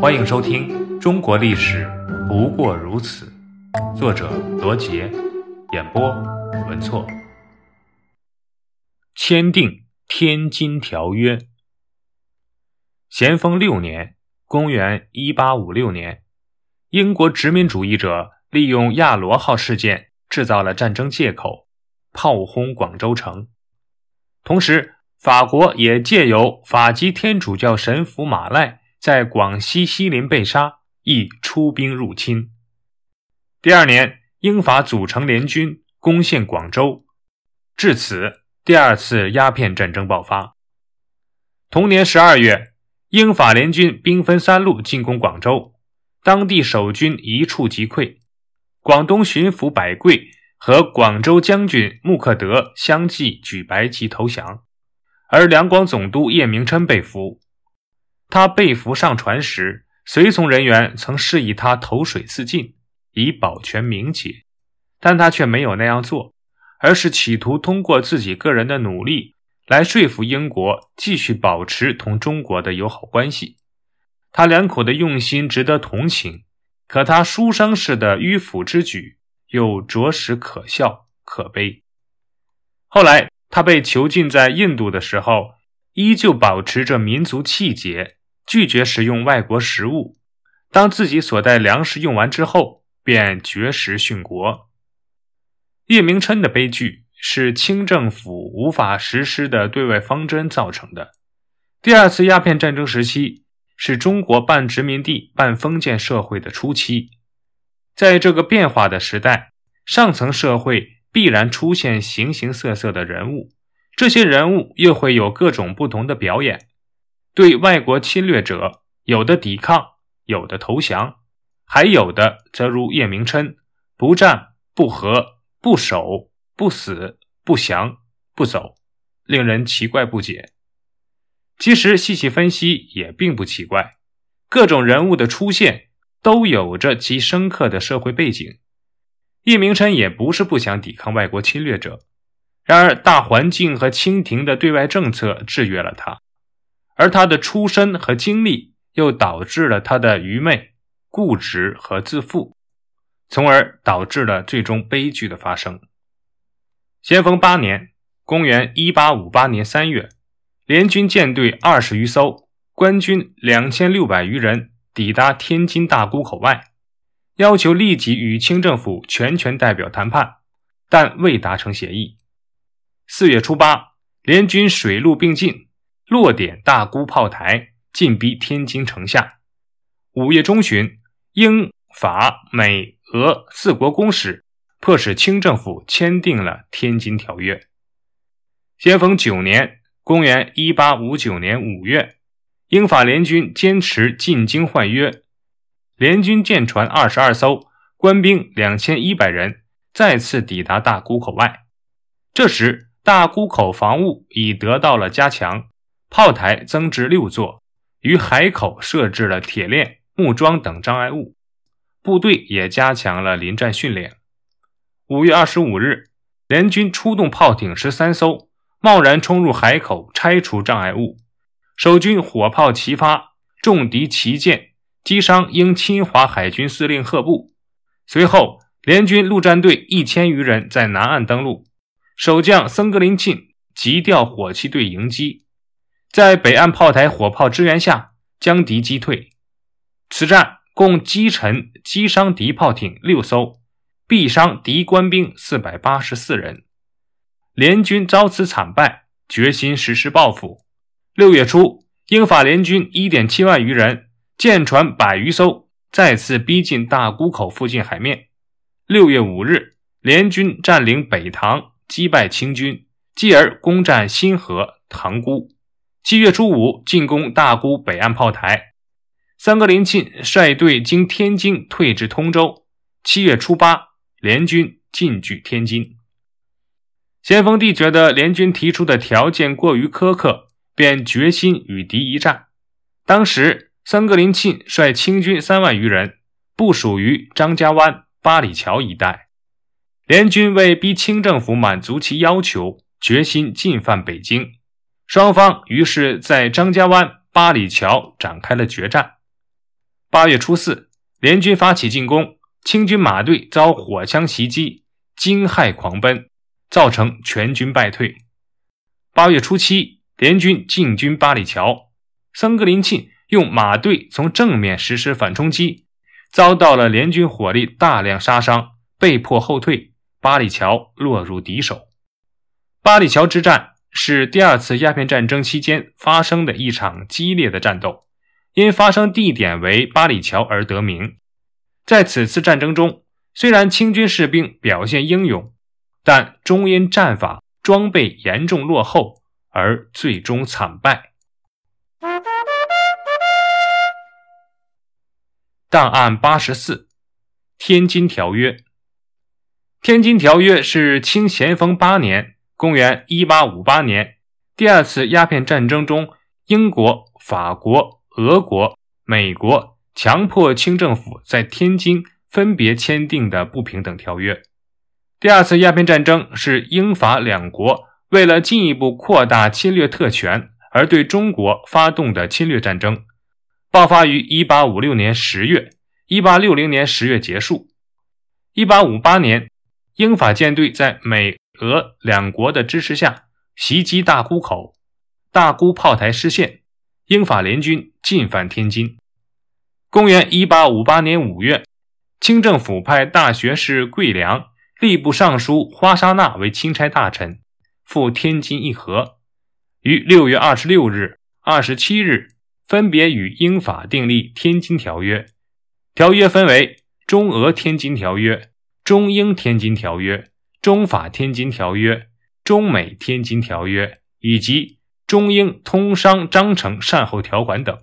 欢迎收听《中国历史不过如此》，作者罗杰，演播文措。签订《天津条约》。咸丰六年（公元1856年），英国殖民主义者利用亚罗号事件制造了战争借口，炮轰广州城。同时，法国也借由法籍天主教神父马赖。在广西西林被杀，亦出兵入侵。第二年，英法组成联军攻陷广州，至此，第二次鸦片战争爆发。同年十二月，英法联军兵分三路进攻广州，当地守军一触即溃。广东巡抚百贵和广州将军穆克德相继举白旗投降，而两广总督叶明琛被俘。他被俘上船时，随从人员曾示意他投水自尽，以保全名节，但他却没有那样做，而是企图通过自己个人的努力来说服英国继续保持同中国的友好关系。他两口的用心值得同情，可他书生式的迂腐之举又着实可笑可悲。后来他被囚禁在印度的时候，依旧保持着民族气节。拒绝食用外国食物，当自己所带粮食用完之后，便绝食殉国。叶明琛的悲剧是清政府无法实施的对外方针造成的。第二次鸦片战争时期是中国半殖民地半封建社会的初期，在这个变化的时代，上层社会必然出现形形色色的人物，这些人物又会有各种不同的表演。对外国侵略者，有的抵抗，有的投降，还有的则如叶明琛，不战不和不守不死不降不走，令人奇怪不解。其实细细分析也并不奇怪，各种人物的出现都有着其深刻的社会背景。叶明琛也不是不想抵抗外国侵略者，然而大环境和清廷的对外政策制约了他。而他的出身和经历，又导致了他的愚昧、固执和自负，从而导致了最终悲剧的发生。咸丰八年（公元1858年3月），联军舰队二十余艘，官军两千六百余人抵达天津大沽口外，要求立即与清政府全权代表谈判，但未达成协议。四月初八，联军水陆并进。落点大沽炮台，进逼天津城下。五月中旬，英、法、美、俄四国公使迫使清政府签订了《天津条约》。咸丰九年（公元1859年五月），英法联军坚持进京换约，联军舰船二十二艘，官兵两千一百人，再次抵达大沽口外。这时，大沽口防务已得到了加强。炮台增至六座，于海口设置了铁链、木桩等障碍物，部队也加强了临战训练。五月二十五日，联军出动炮艇十三艘，贸然冲入海口，拆除障碍物。守军火炮齐发，重敌齐舰，击伤英侵华海军司令赫布。随后，联军陆战队一千余人在南岸登陆，守将僧格林沁急调火器队迎击。在北岸炮台火炮支援下，将敌击退。此战共击沉、击伤敌炮艇六艘，毙伤敌官兵四百八十四人。联军遭此惨败，决心实施报复。六月初，英法联军一点七万余人，舰船百余艘，再次逼近大沽口附近海面。六月五日，联军占领北塘，击败清军，继而攻占新河、塘沽。七月初五，进攻大沽北岸炮台。三格林沁率队经天津退至通州。七月初八，联军进据天津。咸丰帝觉得联军提出的条件过于苛刻，便决心与敌一战。当时，三格林沁率清军三万余人部署于张家湾、八里桥一带。联军为逼清政府满足其要求，决心进犯北京。双方于是，在张家湾、八里桥展开了决战。八月初四，联军发起进攻，清军马队遭火枪袭击，惊骇狂奔，造成全军败退。八月初七，联军进军八里桥，僧格林沁用马队从正面实施反冲击，遭到了联军火力大量杀伤，被迫后退，八里桥落入敌手。八里桥之战是第二次鸦片战争期间发生的一场激烈的战斗。因发生地点为八里桥而得名。在此次战争中，虽然清军士兵表现英勇，但终因战法、装备严重落后而最终惨败。档案八十四，《天津条约》。《天津条约》是清咸丰八年（公元1858年）第二次鸦片战争中，英国、法国。俄国、美国强迫清政府在天津分别签订的不平等条约。第二次鸦片战争是英法两国为了进一步扩大侵略特权而对中国发动的侵略战争，爆发于1856年10月，1860年10月结束。1858年，英法舰队在美俄两国的支持下袭击大沽口，大沽炮台失陷。英法联军进犯天津。公元一八五八年五月，清政府派大学士桂良、吏部尚书花沙纳为钦差大臣，赴天津议和。于六月二十六日、二十七日，分别与英法订立《天津条约》。条约分为《中俄天津条约》《中英天津条约》《中法天津条约》《中美天津条约》以及。中英通商章程善后条款等。